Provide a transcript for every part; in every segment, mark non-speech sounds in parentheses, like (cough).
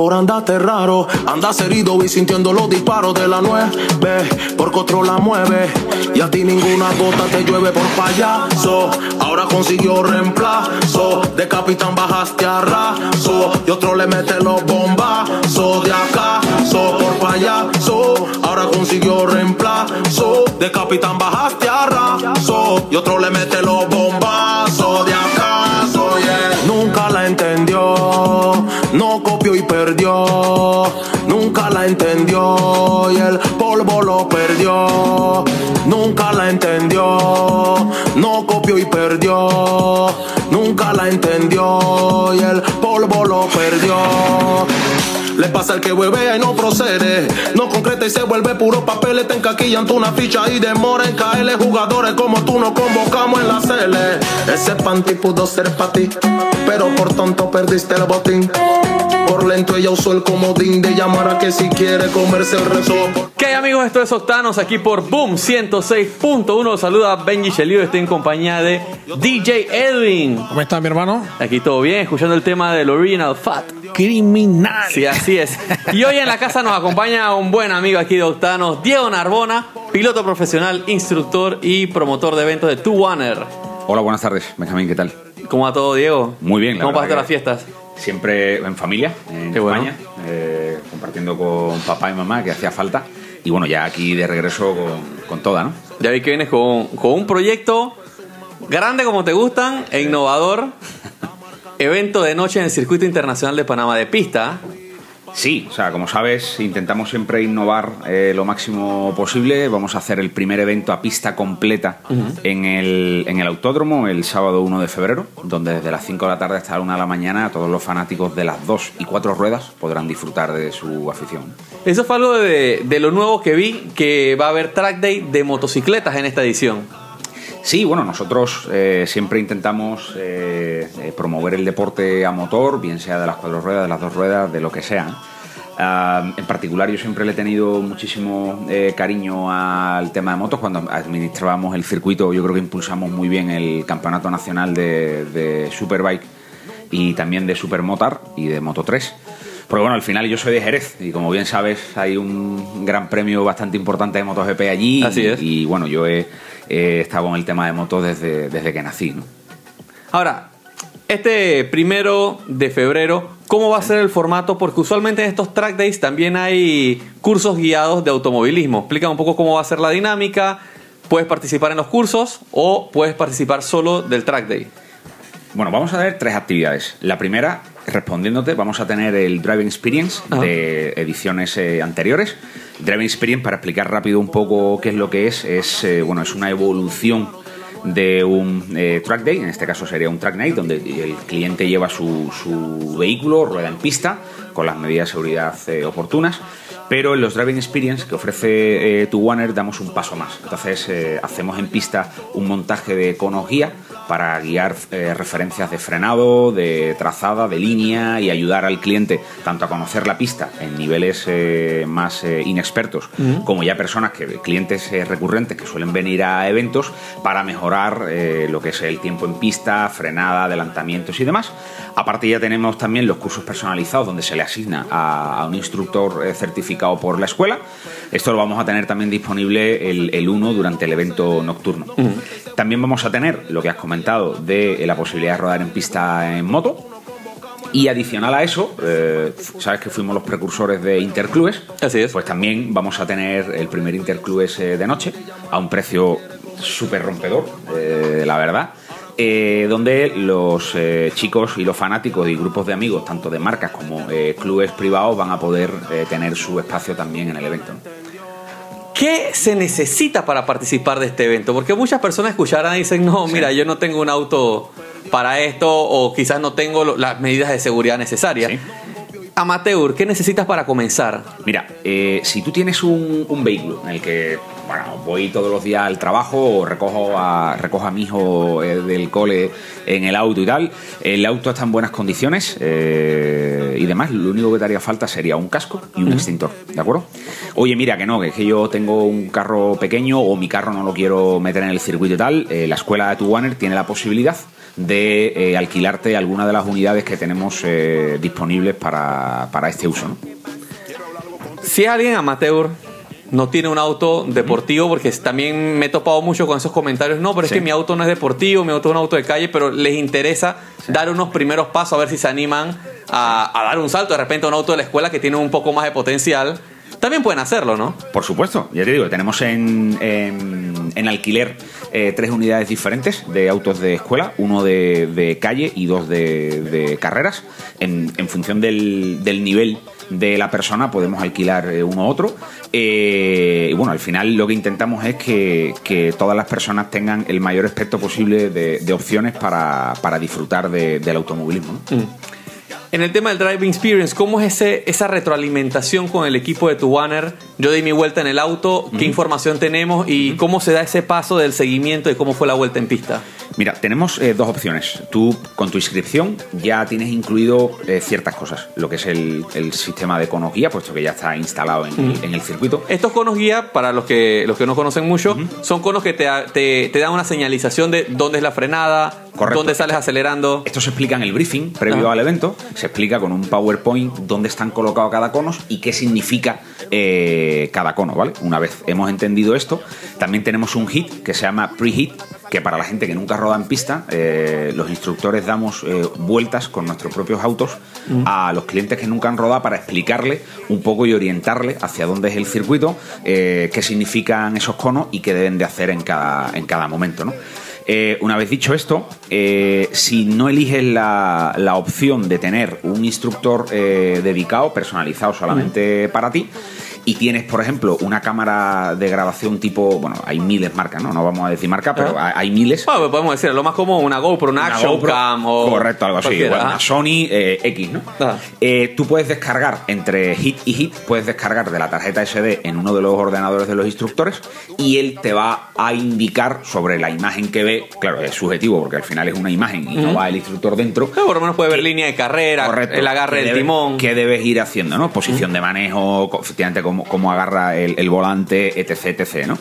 Por andarte raro, andas herido y sintiendo los disparos de la nueve. Porque otro la mueve. Y a ti ninguna gota te llueve por payaso. Ahora consiguió reemplazo. De capitán bajaste a raso. Y otro le mete los bombazos de acaso por payaso. Ahora consiguió reemplazo. De capitán bajaste a raso. Y otro le mete entendió. Y el polvo lo perdió. Nunca la entendió. No copió y perdió. Nunca la entendió. Y el polvo lo perdió. Le pasa al que huevea y no procede. No concreta y se vuelve puro papel. Te encaquillan tú una ficha y demora en caerle. Jugadores como tú no convocamos en la cele. Ese panty pudo ser para ti. Pero por tonto perdiste el botín. Por lento ella usó el comodín de llamar a que si quiere comerse el rezo. ¿Qué hay amigos? Esto es Octanos aquí por Boom 106.1. Saluda Benji Shelio. Estoy en compañía de DJ Edwin. ¿Cómo está mi hermano? Aquí todo bien, escuchando el tema del Original Fat. Criminal. Sí, así es. Y hoy en la casa nos acompaña un buen amigo aquí de Octanos, Diego Narbona, piloto profesional, instructor y promotor de eventos de Two Wanner. Hola, buenas tardes, Benjamín, ¿qué tal? ¿Cómo va todo, Diego? Muy bien, la ¿Cómo pasaste las fiestas? Siempre en familia, en Qué bueno. España, eh, compartiendo con papá y mamá, que hacía falta. Y bueno, ya aquí de regreso con, con toda, ¿no? Ya vi que vienes con, con un proyecto grande como te gustan e innovador. (laughs) Evento de noche en el Circuito Internacional de Panamá de pista. Sí, o sea, como sabes, intentamos siempre innovar eh, lo máximo posible. Vamos a hacer el primer evento a pista completa en, el, en el autódromo el sábado 1 de febrero, donde desde las 5 de la tarde hasta la 1 de la mañana todos los fanáticos de las dos y cuatro ruedas podrán disfrutar de su afición. Eso fue algo de, de lo nuevo que vi, que va a haber track day de motocicletas en esta edición. Sí, bueno, nosotros eh, siempre intentamos eh, eh, promover el deporte a motor, bien sea de las cuatro ruedas, de las dos ruedas, de lo que sea. Ah, en particular, yo siempre le he tenido muchísimo eh, cariño al tema de motos. Cuando administrábamos el circuito, yo creo que impulsamos muy bien el campeonato nacional de, de Superbike y también de Supermotar y de Moto 3. Porque bueno, al final yo soy de Jerez y como bien sabes hay un gran premio bastante importante de MotoGP allí. Así y, es. y bueno, yo he, he estado en el tema de motos desde, desde que nací. ¿no? Ahora, este primero de febrero, ¿cómo va a ser el formato? Porque usualmente en estos track days también hay cursos guiados de automovilismo. Explica un poco cómo va a ser la dinámica. Puedes participar en los cursos o puedes participar solo del track day. Bueno, vamos a ver tres actividades. La primera, respondiéndote, vamos a tener el Driving Experience Ajá. de ediciones eh, anteriores. Driving Experience, para explicar rápido un poco qué es lo que es, es, eh, bueno, es una evolución de un eh, track day, en este caso sería un track night, donde el cliente lleva su, su vehículo, rueda en pista, con las medidas de seguridad eh, oportunas. Pero en los Driving Experience que ofrece eh, damos un paso más. Entonces hacemos en pista un montaje de conos guía para guiar eh, referencias de frenado, de trazada, de línea y ayudar al cliente tanto a conocer la pista en niveles eh, más eh, inexpertos como ya personas que clientes eh, recurrentes que suelen venir a eventos para mejorar eh, lo que es el tiempo en pista, frenada, adelantamientos y demás. Aparte ya tenemos también los cursos personalizados donde se le asigna a, a un instructor eh, certificado por la escuela. Esto lo vamos a tener también disponible el, el 1 durante el evento nocturno. También vamos a tener lo que has comentado de eh, la posibilidad de rodar en pista en moto. Y adicional a eso, eh, sabes que fuimos los precursores de Interclubes. Así es. Pues también vamos a tener el primer Interclubes eh, de noche a un precio súper rompedor, eh, la verdad. donde los chicos y los fanáticos y grupos de amigos, tanto de marcas como clubes privados, van a poder tener su espacio también en el evento. ¿Qué se necesita para participar de este evento? Porque muchas personas escucharán y dicen, no, mira, yo no tengo un auto para esto o quizás no tengo las medidas de seguridad necesarias. Sí. Amateur, ¿qué necesitas para comenzar? Mira, eh, si tú tienes un, un vehículo en el que bueno, voy todos los días al trabajo, recojo a, recojo a mi hijo eh, del cole en el auto y tal. El auto está en buenas condiciones eh, y demás. Lo único que te haría falta sería un casco y un extintor, ¿de acuerdo? Oye, mira, que no, que es que yo tengo un carro pequeño o mi carro no lo quiero meter en el circuito y tal. eh, la escuela de Tuwaner tiene la posibilidad de eh, alquilarte alguna de las unidades que tenemos eh, disponibles para, para este uso, ¿no? Si alguien amateur no tiene un auto deportivo, porque también me he topado mucho con esos comentarios, no, pero es que mi auto no es deportivo, mi auto es un auto de calle, pero les interesa dar unos primeros pasos a ver si se animan a, a dar un salto. De repente a un auto de la escuela que tiene un poco más de potencial. También pueden hacerlo, ¿no? Por supuesto, ya te digo, tenemos en, en, en alquiler eh, tres unidades diferentes de autos de escuela, uno de, calle y dos de, carreras. En, función del, nivel de la persona podemos alquilar eh, uno u otro. Eh, y bueno, al final lo que intentamos es que, todas las personas tengan el mayor espectro posible de, opciones para, para disfrutar de- del automovilismo. ¿no? En el tema del driving experience, ¿cómo es ese, esa retroalimentación con el equipo de Tuwaner? Yo di mi vuelta en el auto, ¿qué información tenemos y cómo se da ese paso del seguimiento de cómo fue la vuelta en pista? Mira, tenemos eh, dos opciones. Tú con tu inscripción ya tienes incluido eh, ciertas cosas, lo que es el, el sistema de cono guía, puesto que ya está instalado en, el- en el circuito. Estos conos guía, para los que, los que no conocen mucho, son conos que te, te, te dan una señalización de dónde es la frenada, Correcto. dónde sales acelerando. Esto se explica en el briefing previo al evento, se explica con un PowerPoint dónde están colocados cada cono y qué significa eh, cada cono, ¿vale? Una vez hemos entendido esto, también tenemos un hit que se llama pre-hit, que para la gente que nunca roda en pista, eh, los instructores damos eh, vueltas con nuestros propios autos a los clientes que nunca han rodado para explicarle un poco y orientarle hacia dónde es el circuito, qué significan esos conos y qué deben de hacer en cada, en cada momento, ¿no? Eh, una vez dicho esto, eh, si no eliges la, la opción de tener un instructor eh, dedicado, personalizado solamente para ti, y tienes, por ejemplo, una cámara de grabación tipo, bueno, hay miles marcas, ¿no? No vamos a decir marca, pero Ah. hay, miles. Bueno, podemos decir, lo más común, una GoPro, una, Una Action GoPro, Cam o... Correcto, algo así. Bueno, una Sony eh, X, ¿no? Ah. Eh, tú puedes descargar entre hit y hit, puedes descargar de la tarjeta SD en uno de los ordenadores de los instructores y él te va a indicar sobre la imagen que ve. Claro, es subjetivo porque al final es una imagen y no va el instructor dentro. Pero por lo menos puede ver línea de carrera, Correcto. el agarre ¿Qué del timón. ¿Qué debes ir haciendo, no? Posición de manejo, efectivamente, cómo, cómo agarra el, volante, etc, etc, ¿no?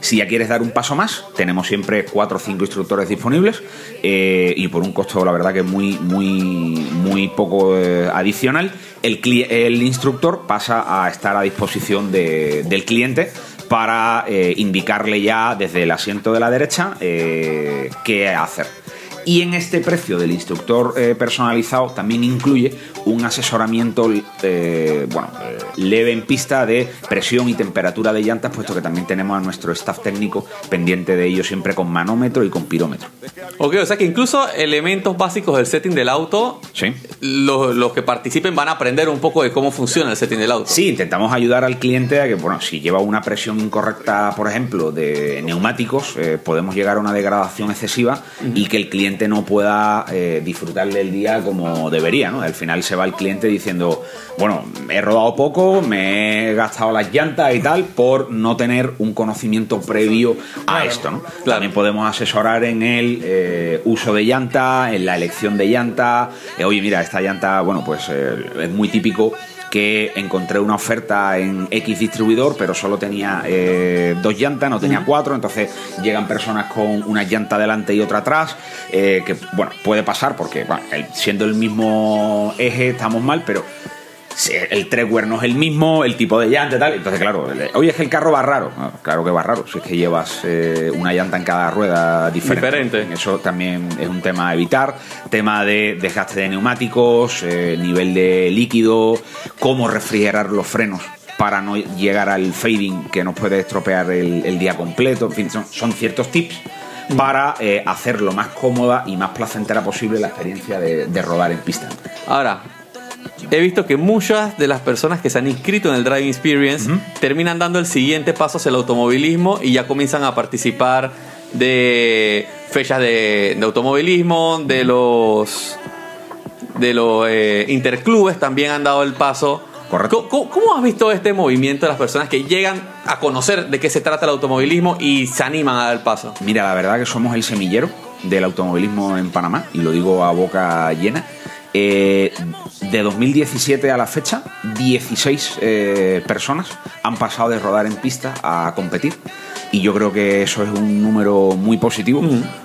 Si ya quieres dar un paso más, tenemos siempre cuatro o cinco instructores disponibles eh, y por un costo, la verdad, que muy, muy, muy poco eh, adicional, el, el instructor pasa a estar a disposición de- del cliente para eh, indicarle ya desde el asiento de la derecha qué hacer. Y en este precio del instructor eh, personalizado también incluye un asesoramiento eh, bueno, eh, leve en pista de presión y temperatura de llantas, puesto que también tenemos a nuestro staff técnico pendiente de ello siempre con manómetro y con pirómetro. Ok, o sea que incluso elementos básicos del setting del auto, Sí. los, los que participen van a aprender un poco de cómo funciona el setting del auto. Sí, intentamos ayudar al cliente a que, bueno, si lleva una presión incorrecta, por ejemplo, de neumáticos, eh, podemos llegar a una degradación excesiva y que el cliente no pueda eh, disfrutar del día como debería, ¿no? Al final se va el cliente diciendo, bueno, he rodado poco, me he gastado las llantas y tal, por no tener un conocimiento previo a esto, ¿no? También podemos asesorar en el eh, uso de llanta, en la elección de llanta. Eh, oye, mira, esta llanta, bueno, pues eh, es muy típico que encontré una oferta en X distribuidor, pero solo tenía eh, dos llantas, no tenía cuatro, entonces llegan personas con una llanta delante y otra atrás, eh, que bueno, puede pasar porque bueno, siendo el mismo eje estamos mal, pero el treadwear no es el mismo, el tipo de llanta y tal, entonces claro, oye, es que el carro va raro, Ah, claro que va raro, si es que llevas eh, una llanta en cada rueda diferente. Diferente. Eso también es un tema a evitar. Tema de desgaste de neumáticos, eh, nivel de líquido, cómo refrigerar los frenos para no llegar al fading que nos puede estropear el, el día completo. En fin, son, son ciertos tips para eh, hacer lo más cómoda y más placentera posible la experiencia de, de rodar en pista. Ahora, he visto que muchas de las personas que se han inscrito en el Driving Experience terminan dando el siguiente paso hacia el automovilismo y ya comienzan a participar de fechas de, de automovilismo, de los de los eh, interclubes también han dado el paso. Correcto. ¿Cómo, has visto este movimiento de las personas que llegan a conocer de qué se trata el automovilismo y se animan a dar el paso? Mira, la verdad que somos el semillero del automovilismo en Panamá, y lo digo a boca llena. Eh, de 2017 a la fecha, 16 eh, personas han pasado de rodar en pista a competir. Y yo creo que eso es un número muy positivo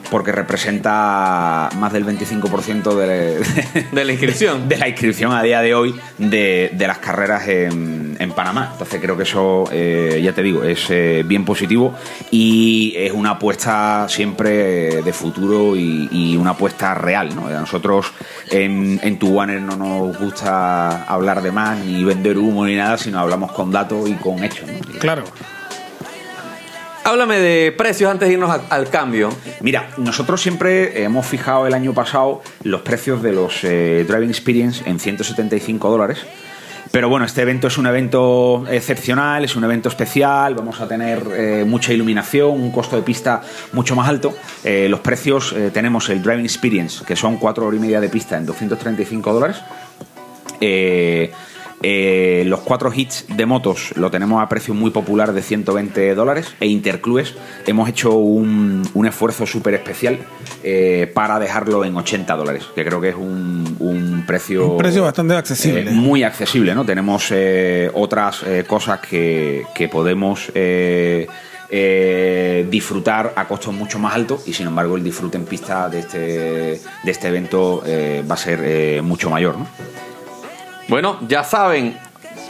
porque representa más del 25% de, De la inscripción. (laughs) de la inscripción a día de hoy de, las carreras en, en Panamá. Entonces creo que eso, eh, ya te digo, es eh, bien positivo y es una apuesta siempre eh, de futuro y, y una apuesta real. ¿no? Nosotros en, en Tuwaner no nos gusta hablar de más ni vender humo ni nada, sino hablamos con datos y con hechos. ¿no? Claro. Háblame de precios antes de irnos a- al cambio. Mira, nosotros siempre hemos fijado el año pasado los precios de los eh, Driving Experience en 175 dólares. Pero bueno, este evento es un evento excepcional, es un evento especial, vamos a tener eh, mucha iluminación, un costo de pista mucho más alto. Eh, los precios, eh, tenemos el Driving Experience, que son 4 horas y media de pista en 235 dólares. Eh, los cuatro hits de motos lo tenemos a precio muy popular de 120 dólares e Interclues hemos hecho un, un esfuerzo súper especial eh, para dejarlo en 80 dólares, que creo que es un, un precio... Un precio bastante accesible. eh, muy accesible, ¿no? Tenemos otras cosas que, que podemos... eh, disfrutar a costos mucho más altos y sin embargo el disfrute en pista de este, de este evento eh, va a ser eh, mucho mayor. ¿no? Bueno, ya saben.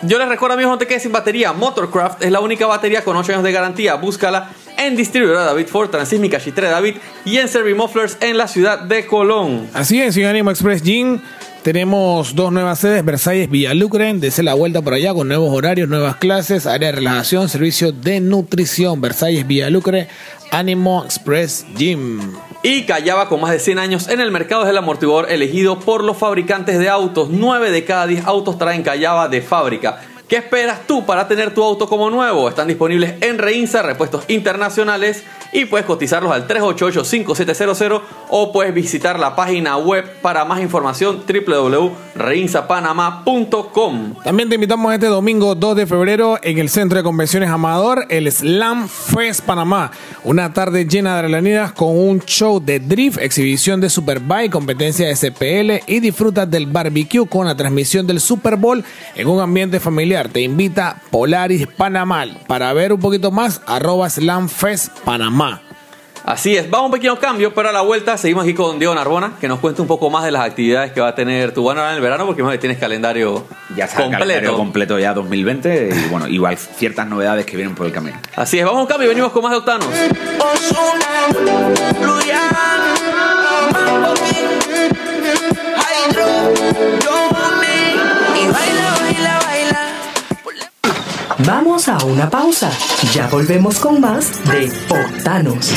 Yo les recuerdo, amigos, no te quedes sin batería. Motorcraft es la única batería con 8 años de garantía. Búscala en distribuidora David Ford, Transísmica, Chitre David y en Servimufflers en la ciudad de Colón. Así es, en Animo Express Gym tenemos dos nuevas sedes, Versalles, Villalucre, desde la vuelta por allá con nuevos horarios, nuevas clases, área de relajación, servicio de nutrición, Versalles, Villalucre, Animo Express Gym. Y Callaba con más de 100 años en el mercado es el amortiguador elegido por los fabricantes de autos. 9 de cada 10 autos traen Callaba de fábrica. ¿Qué esperas tú para tener tu auto como nuevo? Están disponibles en Reinsa, repuestos internacionales y puedes cotizarlos al 388-5700 o puedes visitar la página web para más información www.reinsapanamá.com. También te invitamos este domingo 2 de febrero en el Centro de Convenciones Amador, el Slam Fest Panamá. Una tarde llena de adrenalinas con un show de drift, exhibición de Superbike, competencia de SPL y disfrutas del barbecue con la transmisión del Super Bowl en un ambiente familiar. Te invita Polaris Panamá. Para ver un poquito más, arroba Slam Fest Panamá. Así es, vamos a un pequeño cambio, pero a la vuelta seguimos aquí con Diego Narbona, que nos cuente un poco más de las actividades que va a tener tu ahora en el verano, porque más tienes calendario Ya está el calendario completo. completo ya 2020 y bueno, igual ciertas novedades que vienen por el camino. Así es, vamos a un cambio y venimos con más de Octanos. Ozuna, Luyan, Mambo King, Hydro, Vamos a una pausa. Ya volvemos con más de Octanos.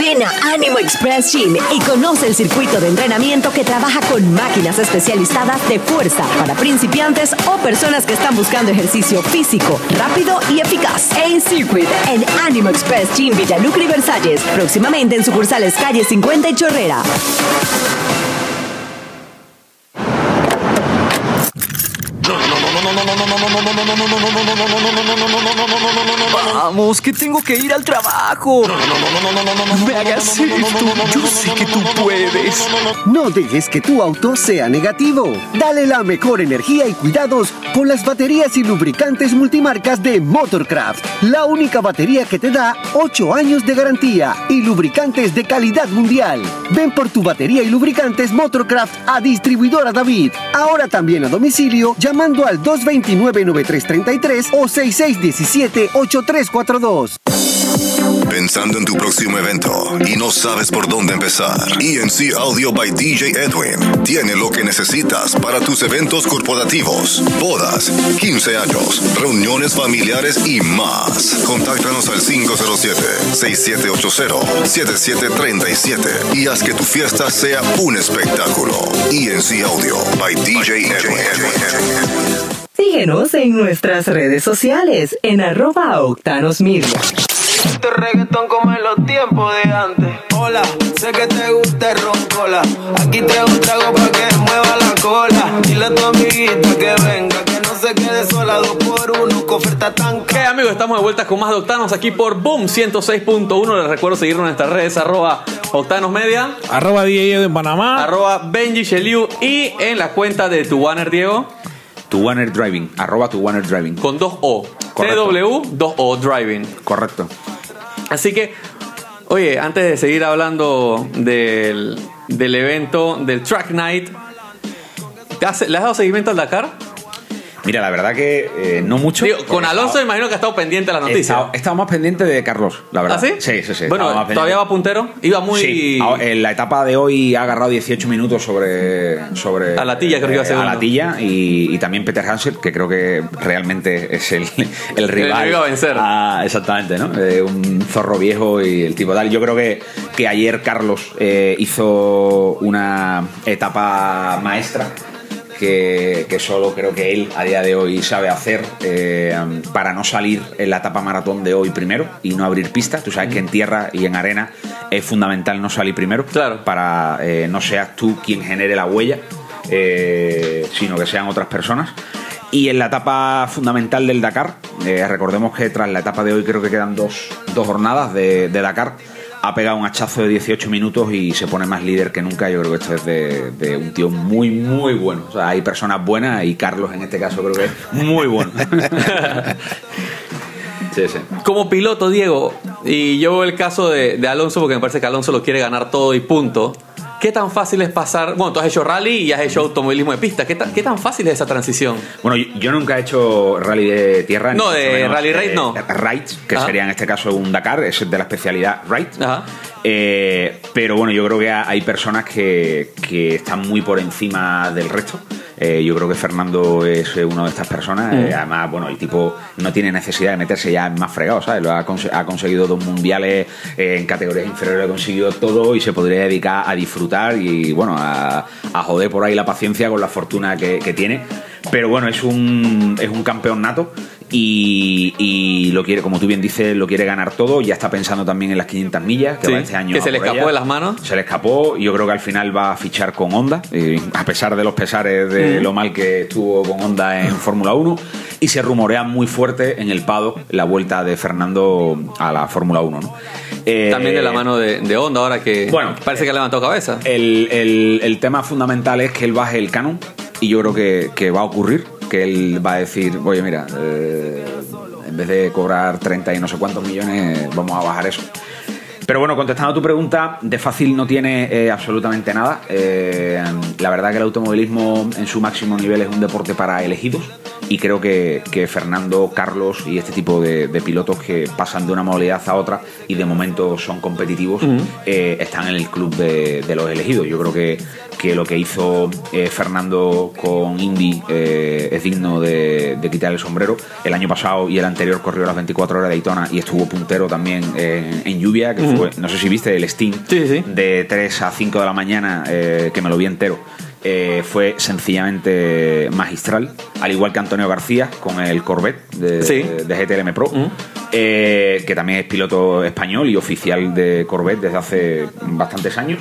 Ven a Animo Express Gym y conoce el circuito de entrenamiento que trabaja con máquinas especializadas de fuerza para principiantes o personas que están buscando ejercicio físico, rápido y eficaz. En Circuit, en Animo Express Gym Villalucre y Versalles, próximamente en sucursales calle 50 y Chorrera. Vamos, que tengo que ir al trabajo. Me hagas esto. Yo sé que tú puedes. No dejes que tu auto sea negativo. Dale la mejor energía y cuidados con las baterías y lubricantes multimarcas de Motorcraft. La única batería que te da 8 años de garantía y lubricantes de calidad mundial. Ven por tu batería y lubricantes Motorcraft a distribuidora David. Ahora también a domicilio llamando al 229-9333 o 6617-8342. Pensando en tu próximo evento y no sabes por dónde empezar. ENC Audio by DJ Edwin tiene lo que necesitas para tus eventos corporativos, bodas, 15 años, reuniones familiares y más. Contáctanos al 507-6780-7737 y haz que tu fiesta sea un espectáculo. ENC Audio by DJ Edwin. Síguenos en nuestras redes sociales en arroba Octanos Media. Este reggaetón como en los tiempos de antes. Hola, sé que te gusta el roncola. Aquí traigo un trago para que mueva la cola. Dile a tu amiguita que venga, que no se quede sola, dos por uno, con oferta tan ¿Qué amigos? Estamos de vuelta con más de Octanos aquí por Boom 106.1. Les recuerdo seguirnos en nuestras redes arroba Octanos Media, Arroba DJ en Panamá. arroba Benji Sheliu y en la cuenta de tu banner Diego Tu Wanner Driving, arroba tu Wanner Driving. con dos O. Correcto. TW 2O Driving. Correcto. Así que, oye, antes de seguir hablando del, del evento del Track Night, ¿te has- ¿le has dado seguimiento al Dakar? Mira, la verdad que eh, no mucho. Digo, con Alonso estaba- imagino que ha estado pendiente de la noticia. estado más pendiente de Carlos, la verdad. ¿Ah, sí? Sí, sí, sí. Bueno, estaba todavía va puntero. Iba muy. Sí, a- en la etapa de hoy ha agarrado 18 minutos sobre. sobre A la tilla, creo que iba eh, segundo. A la tilla y, y también Peter Hansel, que creo que realmente es el, (laughs) el rival. que iba a vencer. Ah, exactamente, ¿no? Eh, un zorro viejo y el tipo tal. Yo creo que, que ayer Carlos eh, hizo una etapa maestra. Que, que solo creo que él a día de hoy sabe hacer eh, para no salir en la etapa maratón de hoy primero y no abrir pista. Tú sabes que en tierra y en arena es fundamental no salir primero Claro. para eh, no seas tú quien genere la huella, eh, sino que sean otras personas. Y en la etapa fundamental del Dakar, recordemos que tras la etapa de hoy creo que quedan dos, dos jornadas de, de Dakar, ha pegado un hachazo de 18 minutos y se pone más líder que nunca. Yo creo que esto es de, de un tío muy, muy bueno. O sea, hay personas buenas y Carlos en este caso creo que es muy bueno. (laughs) sí, sí. Como piloto, Diego, y yo veo el caso de, de Alonso porque me parece que Alonso lo quiere ganar todo y punto. ¿Qué tan fácil es pasar? Bueno, tú has hecho rally y has hecho automovilismo de pista. ¿Qué, tan- qué tan fácil es esa transición? Bueno, yo, yo nunca he hecho rally de tierra. No, de rally raid no. Rides, que Ajá. sería en este caso un Dakar, es de la especialidad. Ajá. Eh, pero bueno, yo creo que ha- hay personas que, que están muy por encima del resto. Eh, yo creo que Fernando es eh, una de estas personas. Mm. Eh, además, bueno, el tipo no tiene necesidad de meterse ya en más fregado, ¿sabes? Lo ha, ha conseguido dos mundiales eh, en categorías inferiores, ha conseguido todo y se podría dedicar a disfrutar y, bueno, a, a joder por ahí la paciencia con la fortuna que, que tiene. Pero bueno, es un, es un campeón nato y, y lo quiere, como tú bien dices, lo quiere ganar todo. Ya está pensando también en las 500 millas, que Sí, va este año. que se le escapó de las manos. Se le escapó. Yo creo que al final va a fichar con Honda, eh, a pesar de los pesares de Mm. lo mal que estuvo con Honda en Fórmula 1. Y se rumorea muy fuerte en el Pado la vuelta de Fernando a la Fórmula 1. ¿no? Eh, También de la mano de, de Honda ahora que Bueno, parece que ha levantado cabeza. el, el- el tema fundamental es que él baje el canon y yo creo que, que va a ocurrir, que él va a decir, oye mira, eh, en vez de cobrar 30 y no sé cuántos millones, vamos a bajar eso. Pero bueno, contestando a tu pregunta, de fácil no tiene eh, absolutamente nada. Eh, la verdad que el automovilismo en su máximo nivel es un deporte para elegidos y creo que, que Fernando, Carlos y este tipo de, de pilotos que pasan de una modalidad a otra y de momento son competitivos eh, están en el club de, de los elegidos. Yo creo que, que lo que hizo eh, Fernando con Indy eh, es digno de, de quitar el sombrero. El año pasado y el anterior corrió las 24 horas de Daytona y estuvo puntero también en, en lluvia, que fue, no sé si viste el Steam de 3 a 5 de la mañana, que me lo vi entero. Eh, fue sencillamente magistral, al igual que Antonio García con el Corvette de, Sí. de GTLM Pro, eh, que también es piloto español y oficial de Corvette desde hace bastantes años.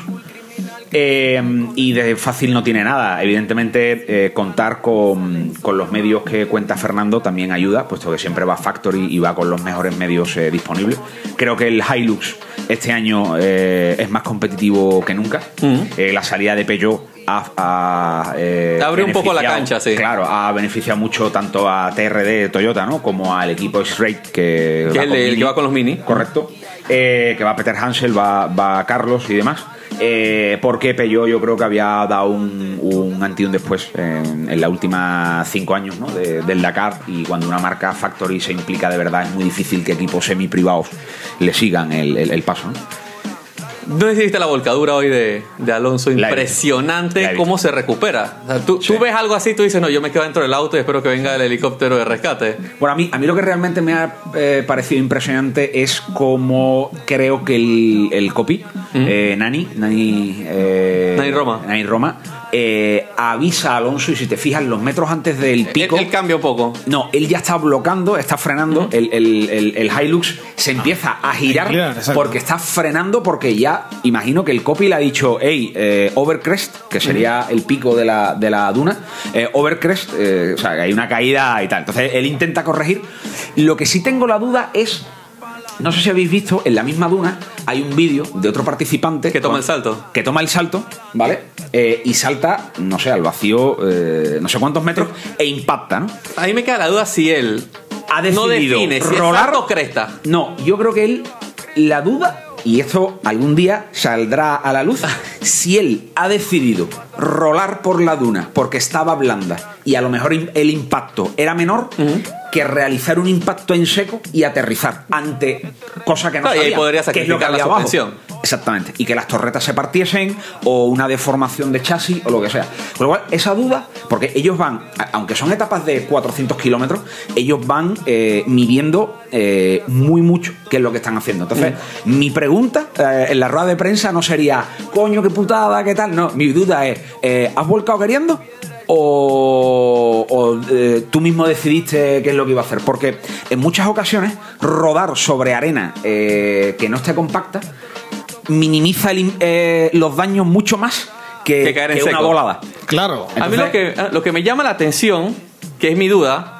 Eh, y de fácil no tiene nada. Evidentemente, eh, contar con, con los medios que cuenta Fernando también ayuda, puesto que siempre va a Factory y va con los mejores medios eh, disponibles. Creo que el Hilux este año es más competitivo que nunca. Eh, la salida de Peugeot ha, ha, eh, Abre un poco la cancha, sí. Claro, ha beneficiado mucho tanto a TRD Toyota, ¿no? Como al equipo X-Rate que, Que va el, con el Mini. que va con los mini. Correcto. Eh, que va Peter Hansel, va, va Carlos y demás. Eh, porque Peugeot yo creo que había dado un, un antes y un después en, en las últimas cinco años ¿no? de- del Dakar y cuando una marca Factory se implica de verdad es muy difícil que equipos semi privados le sigan el, el- el paso. ¿no? ¿No hiciste la volcadura hoy de, de Alonso? Impresionante La cómo se recupera. O sea, tú, tú ves algo así, tú dices, no, yo me quedo dentro del auto y espero que venga el helicóptero de rescate. Bueno, a mí, a mí lo que realmente me ha eh, parecido impresionante es cómo creo que el, el copy, eh, Nani, Nani, eh, Nani Roma. Nani Roma, eh, avisa a Alonso y si te fijas, los metros antes del pico. Él, cambia poco. No, él ya está bloqueando, está frenando. el, el- el- el Hilux se empieza a girar porque está frenando. Porque ya imagino que el copy le ha dicho, hey, eh, Overcrest, que sería el pico de la, de la duna, eh, Overcrest, eh, o sea, que hay una caída y tal. Entonces él intenta corregir. Lo que sí tengo la duda es. No sé si habéis visto, en la misma duna hay un vídeo de otro participante Que toma el salto. que toma el salto, ¿vale? Eh, y salta, no sé, al vacío, eh, no sé cuántos metros, e impacta, ¿no? A mí me queda la duda si él Ha no decidido define si rolar o cresta. No, yo creo que él, la duda, y esto algún día saldrá a la luz, (laughs) si él ha decidido rolar por la duna porque estaba blanda y a lo mejor el impacto era menor que realizar un impacto en seco y aterrizar ante cosa que no Claro, y ahí sabía, podría que es lo que sacrificar la había abajo. Exactamente. Y que las torretas se partiesen o una deformación de chasis o lo que sea. Con lo cual, esa duda, porque ellos van, aunque son etapas de 400 kilómetros, ellos van eh, midiendo eh, muy mucho qué es lo que están haciendo. Entonces, mi pregunta eh, en la rueda de prensa no sería, coño, qué putada, qué tal. No, mi duda es, ¿has volcado queriendo? O, o, eh, tú mismo decidiste qué es lo que iba a hacer. Porque en muchas ocasiones rodar sobre arena eh, que no esté compacta minimiza el eh, los daños mucho más que, Que caer en que una seco. volada. Claro. A mí lo que, lo que me llama la atención, que es mi duda,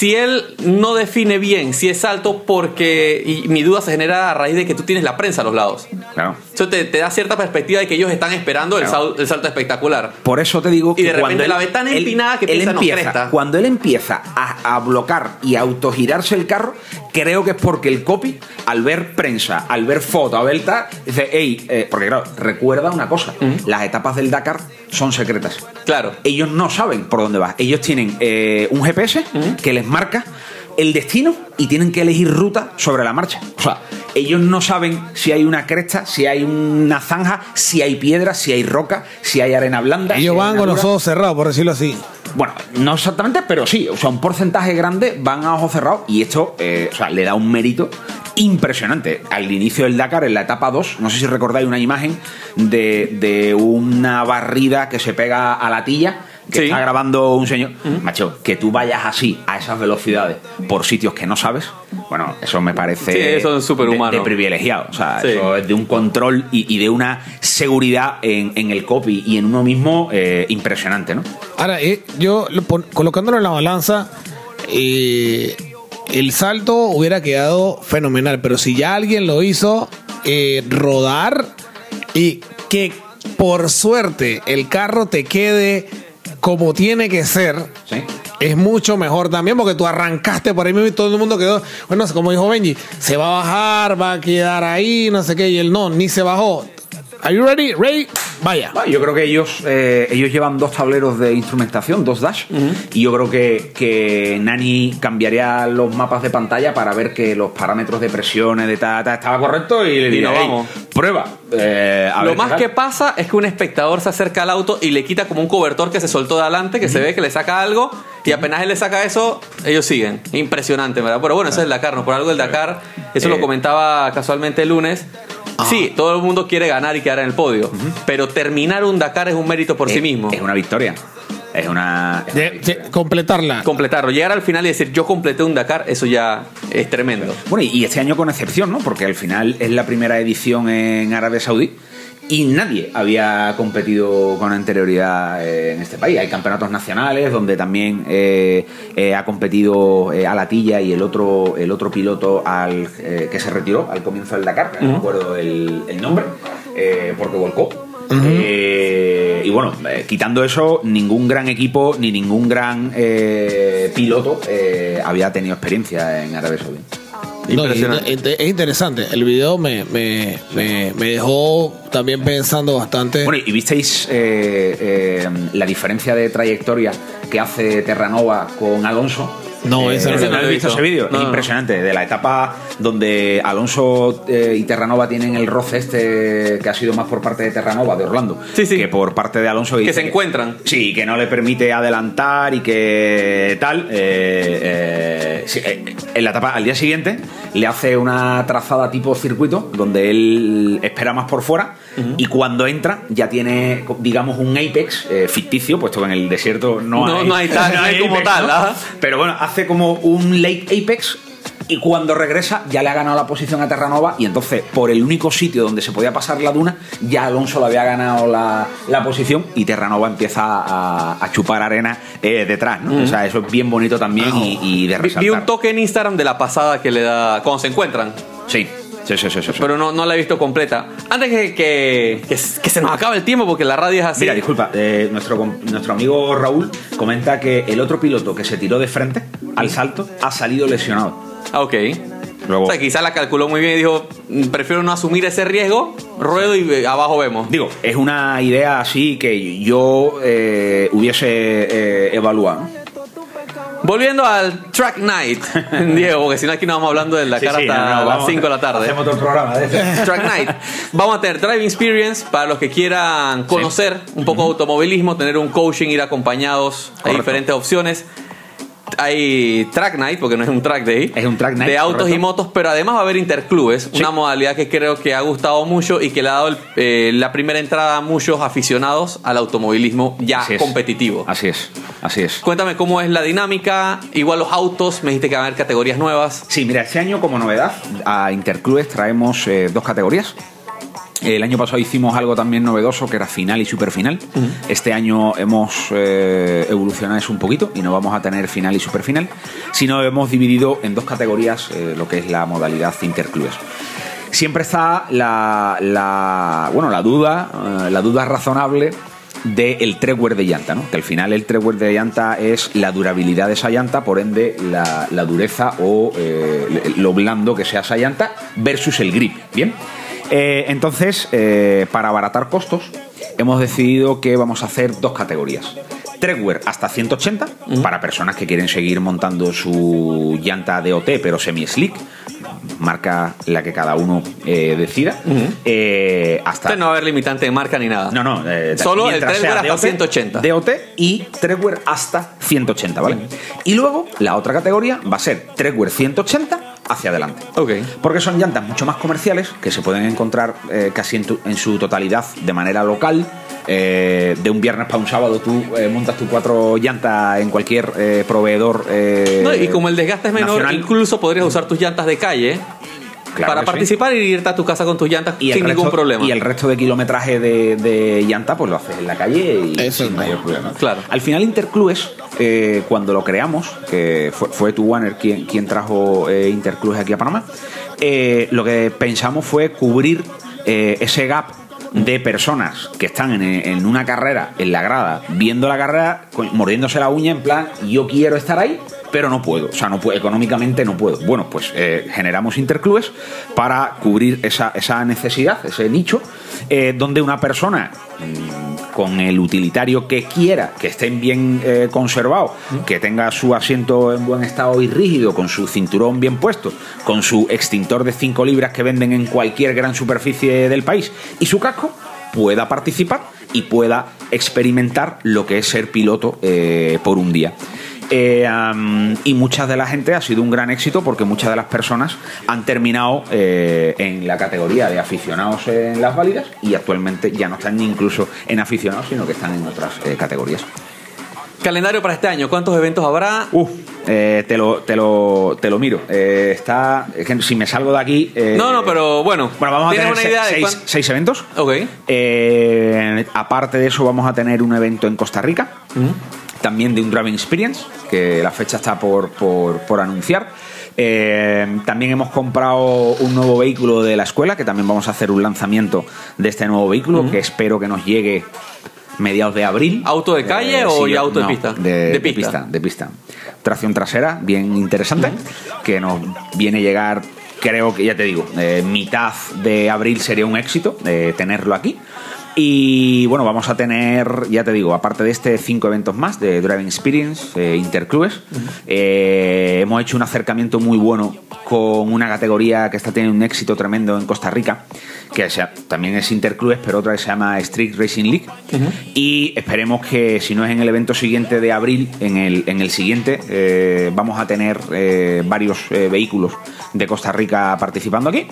si él no define bien si es salto, porque. Y mi duda se genera a raíz de que tú tienes la prensa a los lados. Claro. Eso te, te da cierta perspectiva de que ellos están esperando el, Claro. sal- el salto espectacular. Por eso te digo Y que de repente cuando la él- ve tan él- empinada que él piensa, empieza. Cuando él empieza a, a blocar y autogirarse el carro, creo que es porque el copy, al ver prensa, al ver foto, a ver tal, dice, hey, eh, porque claro, recuerda una cosa, las etapas del Dakar son secretas. Claro. Ellos no saben por dónde va. Ellos tienen eh, un GPS que les marca el destino y tienen que elegir ruta sobre la marcha. O sea, ellos no saben si hay una cresta, si hay una zanja, si hay piedra, si hay roca, si hay arena blanda. Ellos van con los ojos cerrados, por decirlo así. Bueno, no exactamente, pero sí. O sea, un porcentaje grande van a ojos cerrados y esto eh, o sea, le da un mérito impresionante. Al inicio del Dakar, en la etapa 2, no sé si recordáis una imagen de, de una barrida que se pega a la tilla. Que Sí. está grabando un señor, macho, que tú vayas así a esas velocidades por sitios que no sabes, bueno, eso me parece Sí, eso es superhumano. de, de privilegiado. O sea, Sí. eso es de un control y, y de una seguridad en, en el copy y en uno mismo eh, impresionante, ¿no? Ahora, eh, yo colocándolo en la balanza, eh, el salto hubiera quedado fenomenal, pero si ya alguien lo hizo, eh, rodar y que por suerte el carro te quede como tiene que ser. Sí. Es mucho mejor también porque tú arrancaste por ahí mismo y todo el mundo quedó, bueno, como dijo Benji, se va a bajar, va a quedar ahí, no sé qué, y él no, ni se bajó. Are you ready? Ready? Vaya. Yo creo que ellos, eh, ellos llevan dos tableros de instrumentación, dos dash, y yo creo que, que Nani cambiaría los mapas de pantalla para ver que los parámetros de presiones de ta, ta, estaba correcto y le diría, "Hey, vamos". Prueba. eh, a Lo ver más qué tal". que pasa es que un espectador se acerca al auto y le quita como un cobertor que se soltó de adelante, que se ve que le saca algo, y apenas él le saca eso, ellos siguen. Impresionante, ¿verdad? Pero bueno, eso es el Dakar, ¿no? Por algo el Dakar, eso Eh. lo comentaba casualmente el lunes. Sí, todo el mundo quiere ganar y quedar en el podio, pero terminar un Dakar es un mérito por sí Es- mismo. Es una victoria. Es una. es una De- victoria. de- completarla. Completarlo, llegar al final y decir yo completé un Dakar, eso ya es tremendo. Bueno, y este año con excepción, ¿no? Porque al final es la primera edición en Arabia Saudí y nadie había competido con anterioridad eh, en este país. Hay campeonatos nacionales donde también eh, eh, ha competido eh, Alatilla y el otro, el otro piloto al, eh, que se retiró al comienzo del Dakar, que no me acuerdo el, el nombre, eh, porque volcó. Eh, y bueno, eh, quitando eso, ningún gran equipo ni ningún gran eh, piloto eh, había tenido experiencia en Arabia Saudí. No, es interesante. El video me, me, me, me dejó también pensando bastante. Bueno, ¿y visteis eh, eh, la diferencia de trayectoria que hace Terranova con Alonso? No, ese no ¿no lo he visto ese vídeo? No, es no. impresionante. De la etapa donde Alonso eh, y Terranova tienen el roce este que ha sido más por parte de Terranova, de Orlando, Sí, sí. que por parte de Alonso. Que se encuentran. Sí, que no le permite adelantar y que tal. eh, eh, eh, en la etapa al día siguiente, le hace una trazada tipo circuito donde él espera más por fuera y cuando entra ya tiene, digamos, un apex eh, ficticio, puesto que en el desierto no, No- hay, no hay tal- (laughs) no hay como tal. Pero bueno, hace como un late apex y cuando regresa ya le ha ganado la posición a Terranova y entonces por el único sitio donde se podía pasar la duna ya Alonso le había ganado la, la posición y Terranova empieza a, a chupar arena eh, detrás, ¿no? Ujú. O sea, eso es bien bonito también y, y de Vi, vi resaltar. un toque en Instagram de la pasada que le da cuando se encuentran. Sí, sí, sí, sí. sí. Pero no, no la he visto completa. Antes que, que, se nos acabe el tiempo, porque la radio es así. Mira, disculpa, eh, nuestro, nuestro amigo Raúl comenta que el otro piloto que se tiró de frente al salto ha salido lesionado. Ah, ok. Luego, O sea, quizás la calculó muy bien y dijo, "Mm, prefiero no asumir ese riesgo, ruedo y eh, abajo vemos. digo, es una idea así que yo eh, hubiese eh, evaluado. Volviendo al Track Night, (laughs) Diego, porque si no aquí no vamos hablando de la Sí, cara sí, hasta no, no, las vamos, 5 de la tarde. Hacemos otro programa de ese. (laughs) Track Night. Vamos a tener Driving Experience para los que quieran conocer un poco de automovilismo, tener un coaching, ir acompañados. Hay Correcto. diferentes opciones. Hay Track Night, porque no es un Track Day. Es un Track Night, De autos correcto. y motos, pero además va a haber interclubes. Una modalidad que creo que ha gustado mucho y que le ha dado el- eh, la primera entrada a muchos aficionados al automovilismo ya Así es. competitivo. Así es, así es. Cuéntame cómo es la dinámica. Igual los autos, me dijiste que va a haber categorías nuevas. Sí, mira, este año como novedad a Interclubes traemos eh, dos categorías. El año pasado hicimos algo también novedoso que era final y superfinal. Este año hemos eh, evolucionado eso un poquito y no vamos a tener final y superfinal, sino hemos dividido en dos categorías eh, lo que es la modalidad Interclubes. Siempre está la, la- bueno, la duda, eh, la duda razonable del treadwear de llanta, ¿no? Que al final el treadwear de llanta es la durabilidad de esa llanta, por ende la, la dureza o eh, lo blando que sea esa llanta versus el grip, ¿bien? Eh, entonces, eh, para abaratar costos, hemos decidido que vamos a hacer dos categorías. Treadwear hasta 180 para personas que quieren seguir montando su llanta de OT pero semi-slick, marca la que cada uno eh, decida. Eh, hasta Este no va a haber limitante de marca ni nada. no, no. eh, Solo el sea hasta DOT, 180. DOT y treadwear hasta 180, ¿vale? Y luego la otra categoría va a ser treadwear 180 hacia adelante. Porque son llantas mucho más comerciales que se pueden encontrar eh, casi en, tu- en su totalidad de manera local. Eh, de un viernes para un sábado tú eh, montas tus cuatro llantas en cualquier eh, proveedor. No, y como el desgaste es menor, nacional. incluso podrías usar tus llantas de calle Claro para sí. participar y irte a tu casa con tus llantas y sin ningún problema. Y el resto de kilometraje de, de llanta, pues lo haces en la calle y Eso sin es mayor problema. Claro. Al final, Interclubes, eh, cuando lo creamos, que fue, fue tu Warner quien, quien trajo eh, Interclubes aquí a Panamá, eh, lo que pensamos fue cubrir eh, ese gap de personas que están en, en una carrera, en la grada, viendo la carrera, mordiéndose la uña en plan, yo quiero estar ahí, pero no puedo, o sea, no puedo, económicamente no puedo. Bueno, pues eh, generamos interclubes para cubrir esa, esa necesidad, ese nicho, eh, donde una persona mm, con el utilitario que quiera, que estén bien eh, conservados, que tenga su asiento en buen estado y rígido, con su cinturón bien puesto, con su extintor de 5 libras que venden en cualquier gran superficie del país y su casco, pueda participar y pueda experimentar lo que es ser piloto eh, por un día. Eh, y mucha de la gente ha sido un gran éxito porque muchas de las personas han terminado eh, en la categoría de aficionados en las válidas y actualmente ya no están ni incluso en aficionados, sino que están en otras eh, categorías. Calendario para este año, ¿cuántos eventos habrá? Uf, eh, te, lo, te, lo, te lo miro. Eh, está. es que si me salgo de aquí. eh, no, no, pero bueno. Bueno, vamos a ¿tienes tener una idea de seis, cuán- seis eventos. Ok. Aparte de eso, vamos a tener un evento en Costa Rica, también de un Driving Experience, que la fecha está por, por- por anunciar. Eh, también hemos comprado un nuevo vehículo de la escuela, que también vamos a hacer un lanzamiento de este nuevo vehículo, que espero que nos llegue mediados de abril. ¿Auto de calle o ya auto de pista? De, De de pista. de pista. Tracción trasera, bien interesante, que nos viene a llegar, creo que ya te digo, eh, mitad de abril sería un éxito eh, tenerlo aquí. Y bueno, vamos a tener, ya te digo, aparte de este, cinco eventos más de Driving Experience, eh, Interclubes. Eh, hemos hecho un acercamiento muy bueno con una categoría que está teniendo un éxito tremendo en Costa Rica, que sea- también es Interclubes, pero otra que se llama Street Racing League. Y esperemos que, si no es en el evento siguiente de abril, en el, en el siguiente eh, vamos a tener eh, varios eh, vehículos de Costa Rica participando aquí.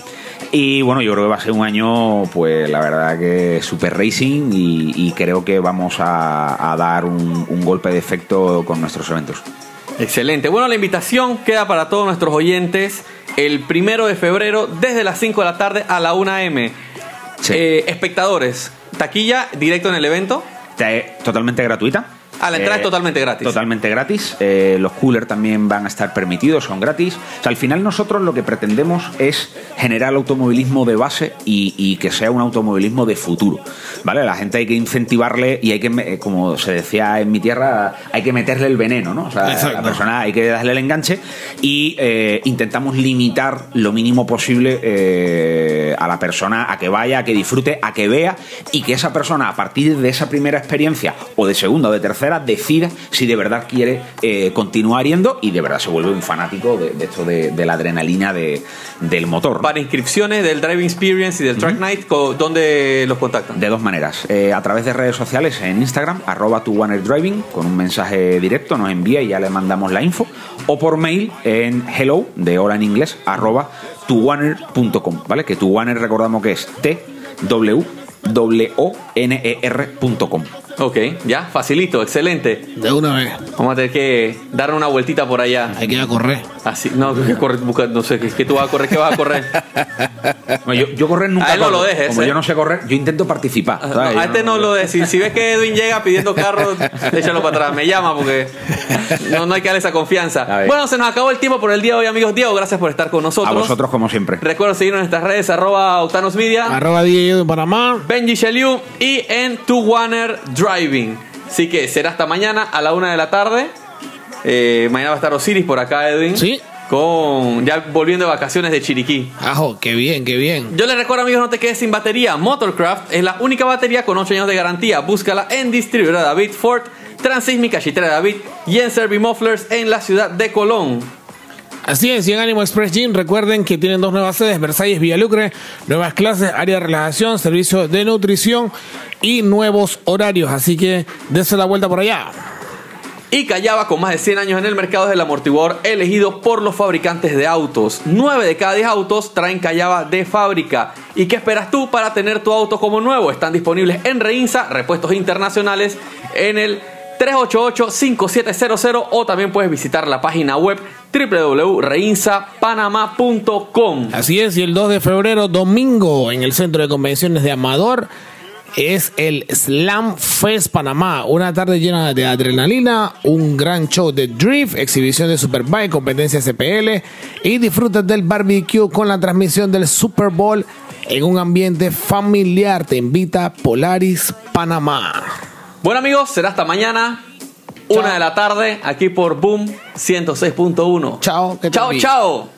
Y bueno, yo creo que va a ser un año, pues la verdad que super racing y, y creo que vamos a, a dar un, un golpe de efecto con nuestros eventos. Excelente. Bueno, la invitación queda para todos nuestros oyentes el primero de febrero desde las 5 de la tarde a la 1 am. Eh, espectadores, taquilla directo en el evento. Te- Totalmente gratuita. Ah, la entrada es totalmente gratis. Totalmente gratis. Eh, los coolers también van a estar permitidos, son gratis. O sea, al final nosotros lo que pretendemos es generar automovilismo de base y, y que sea un automovilismo de futuro. ¿Vale? La gente hay que incentivarle y hay que, me- como se decía en mi tierra, hay que meterle el veneno, ¿no? O sea, a la Exacto. persona hay que darle el enganche y eh, intentamos limitar lo mínimo posible eh, a la persona a que vaya, a que disfrute, a que vea y que esa persona a partir de esa primera experiencia o de segunda o de tercera decida si de verdad quiere eh, continuar yendo y de verdad se vuelve un fanático de, de esto de, de la adrenalina de- del motor. Para inscripciones del Driving Experience y del Track Night, ¿dónde los contactan? De dos maneras. Eh, a través de redes sociales, en Instagram, arroba tu Driving, con un mensaje directo, nos envía y ya le mandamos la info. O por mail en hello, de hola en inglés, arroba tuwaner.com, ¿vale? Que tuwaner recordamos que es T Ok, ya, facilito, excelente. De una vez. Vamos a tener que dar una vueltita por allá. Hay que ir a correr. Así, no, que corre, busca- no sé, ¿qué, qué tú vas a correr? ¿Qué vas a correr? (laughs) No, yo, yo correr nunca A él no corro. lo dejes, Como ¿eh? yo no sé correr, yo intento participar. No, ¿sabes? a este no lo de. Si, si ves que Edwin llega pidiendo carro, (laughs) échalo para atrás. Me llama porque no, no hay que darle esa confianza. Bueno, se nos acabó el tiempo por el día de hoy, amigos. Diego, gracias por estar con nosotros. A vosotros, como siempre. Recuerda seguirnos en nuestras redes, arroba Octanos Media, Arroba DJ en Panamá. Benji Sheliu y en Tu Warner Driving. Así que será hasta mañana a la una de la tarde. Eh, mañana va a estar Osiris por acá, Edwin. Sí. Con, ya volviendo de vacaciones de Chiriquí. Ajo, qué bien, qué bien. Yo les recuerdo, amigos, no te quedes sin batería. Motorcraft es la única batería con 8 años de garantía. Búscala en distribuidora David Ford, Transísmica Chitera David y en Servimufflers en la ciudad de Colón. Así es, y en Ánimo Express Gym recuerden que tienen dos nuevas sedes, Versalles Villalucre, nuevas clases, área de relajación, servicio de nutrición y nuevos horarios. Así que dense la vuelta por allá. Y Callaba, con más de 100 años en el mercado, es el amortiguador elegido por los fabricantes de autos. 9 de cada 10 autos traen Callaba de fábrica. ¿Y qué esperas tú para tener tu auto como nuevo? Están disponibles en Reinsa, repuestos internacionales, en el 388-5700 o también puedes visitar la página web www.reinsapanama.com. Así es, y el 2 de febrero, domingo, en el Centro de Convenciones de Amador, es el Slam Fest Panamá. Una tarde llena de adrenalina, un gran show de drift, exhibición de Superbike, competencia CPL y disfrutas del barbecue con la transmisión del Super Bowl en un ambiente familiar. Te invita Polaris Panamá. Bueno amigos, será hasta mañana, una de la tarde, aquí por Boom 106.1. Chao, que Chao, chao.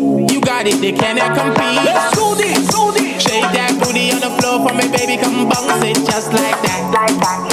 Roll it for me on the floor. Up on your feet. You got it, they cannot compete. Let's do this, do this. Shake that booty on the floor for me, baby. Come bounce it just like that. Like that.